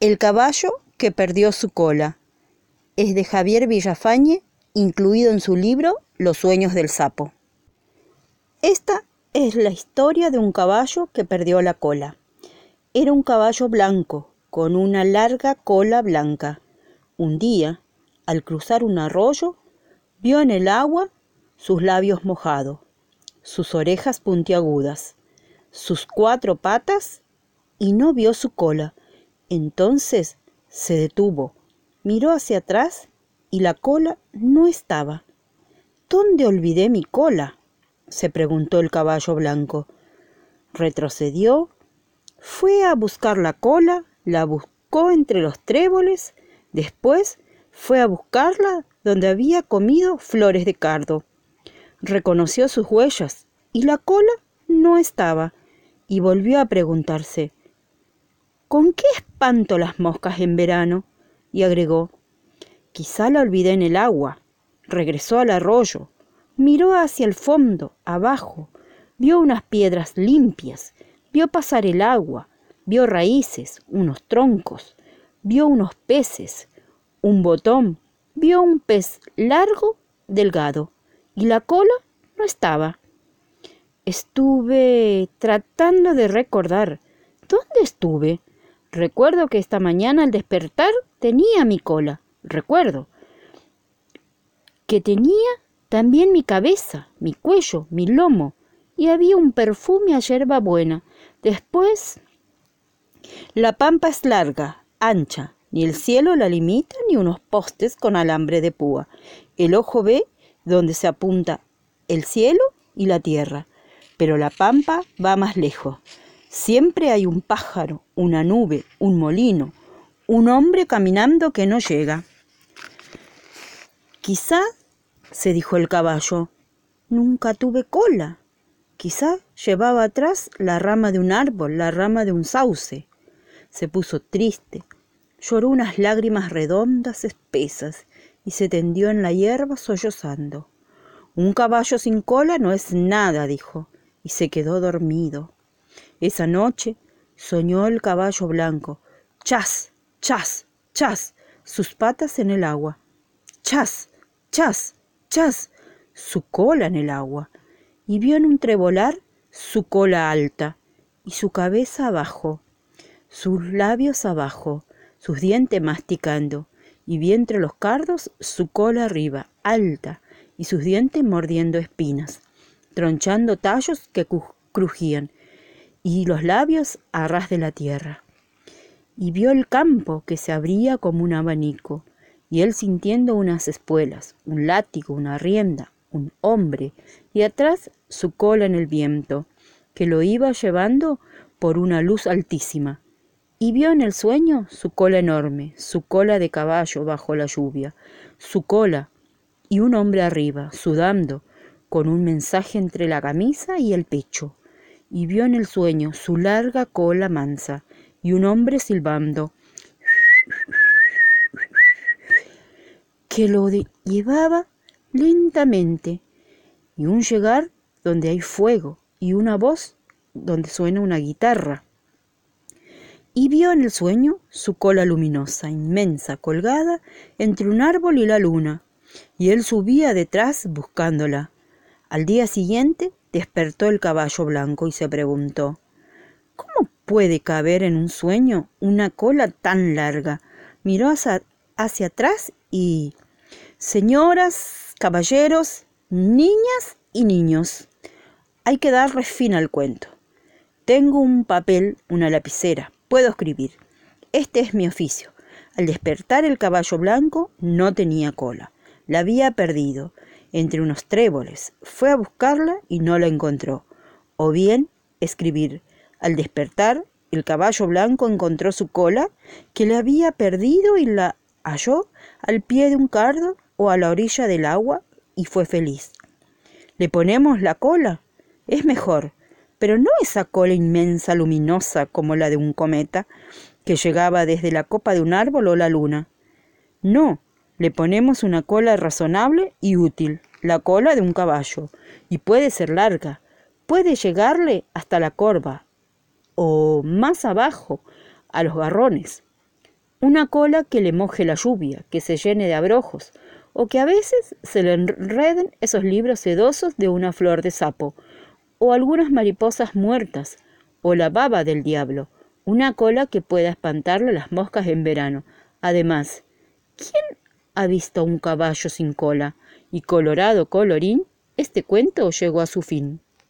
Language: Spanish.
El caballo que perdió su cola. Es de Javier Villafañe, incluido en su libro Los sueños del sapo. Esta es la historia de un caballo que perdió la cola. Era un caballo blanco, con una larga cola blanca. Un día, al cruzar un arroyo, vio en el agua sus labios mojados, sus orejas puntiagudas, sus cuatro patas y no vio su cola. Entonces se detuvo, miró hacia atrás y la cola no estaba. ¿Dónde olvidé mi cola? se preguntó el caballo blanco. Retrocedió, fue a buscar la cola, la buscó entre los tréboles, después fue a buscarla donde había comido flores de cardo. Reconoció sus huellas y la cola no estaba, y volvió a preguntarse ¿Con qué espanto las moscas en verano? y agregó Quizá la olvidé en el agua. Regresó al arroyo, miró hacia el fondo, abajo, vio unas piedras limpias, vio pasar el agua, vio raíces, unos troncos, vio unos peces, un botón, vio un pez largo, delgado, y la cola no estaba. Estuve tratando de recordar. ¿Dónde estuve? Recuerdo que esta mañana al despertar tenía mi cola. Recuerdo que tenía también mi cabeza, mi cuello, mi lomo, y había un perfume a hierba buena. Después... La pampa es larga, ancha, ni el cielo la limita ni unos postes con alambre de púa. El ojo ve donde se apunta el cielo y la tierra, pero la pampa va más lejos. Siempre hay un pájaro, una nube, un molino, un hombre caminando que no llega. Quizá, se dijo el caballo, nunca tuve cola. Quizá llevaba atrás la rama de un árbol, la rama de un sauce. Se puso triste, lloró unas lágrimas redondas, espesas, y se tendió en la hierba sollozando. Un caballo sin cola no es nada, dijo, y se quedó dormido. Esa noche soñó el caballo blanco. Chas, chas, chas, sus patas en el agua. Chas, chas, chas, su cola en el agua. Y vio en un trebolar su cola alta y su cabeza abajo, sus labios abajo, sus dientes masticando, y vi entre los cardos su cola arriba, alta, y sus dientes mordiendo espinas, tronchando tallos que crujían, y los labios a ras de la tierra. Y vio el campo que se abría como un abanico, y él sintiendo unas espuelas, un látigo, una rienda, un hombre, y atrás su cola en el viento, que lo iba llevando por una luz altísima. Y vio en el sueño su cola enorme, su cola de caballo bajo la lluvia, su cola, y un hombre arriba, sudando, con un mensaje entre la camisa y el pecho y vio en el sueño su larga cola mansa y un hombre silbando que lo llevaba lentamente y un llegar donde hay fuego y una voz donde suena una guitarra. Y vio en el sueño su cola luminosa, inmensa, colgada entre un árbol y la luna, y él subía detrás buscándola. Al día siguiente Despertó el caballo blanco y se preguntó, ¿Cómo puede caber en un sueño una cola tan larga? Miró hacia, atrás y... Señoras, caballeros, niñas y niños, hay que darle fin al cuento. Tengo un papel, una lapicera, puedo escribir. Este es mi oficio. Al despertar el caballo blanco no tenía cola, la había perdido entre unos tréboles. Fue a buscarla y no la encontró. O bien escribir. Al despertar, el caballo blanco encontró su cola, que le había perdido y la halló al pie de un cardo o a la orilla del agua y fue feliz. ¿Le ponemos la cola? Es mejor, pero no esa cola inmensa, luminosa como la de un cometa, que llegaba desde la copa de un árbol o la luna. No, le ponemos una cola razonable y útil, la cola de un caballo, y puede ser larga, puede llegarle hasta la corva, o más abajo, a los garrones. una cola que le moje la lluvia, que se llene de abrojos, o que a veces se le enreden esos libros sedosos de una flor de sapo, o algunas mariposas muertas, o la baba del diablo, una cola que pueda espantarle las moscas en verano. Además, ¿quién ha visto un caballo sin cola? Y colorado colorín, este cuento llegó a su fin.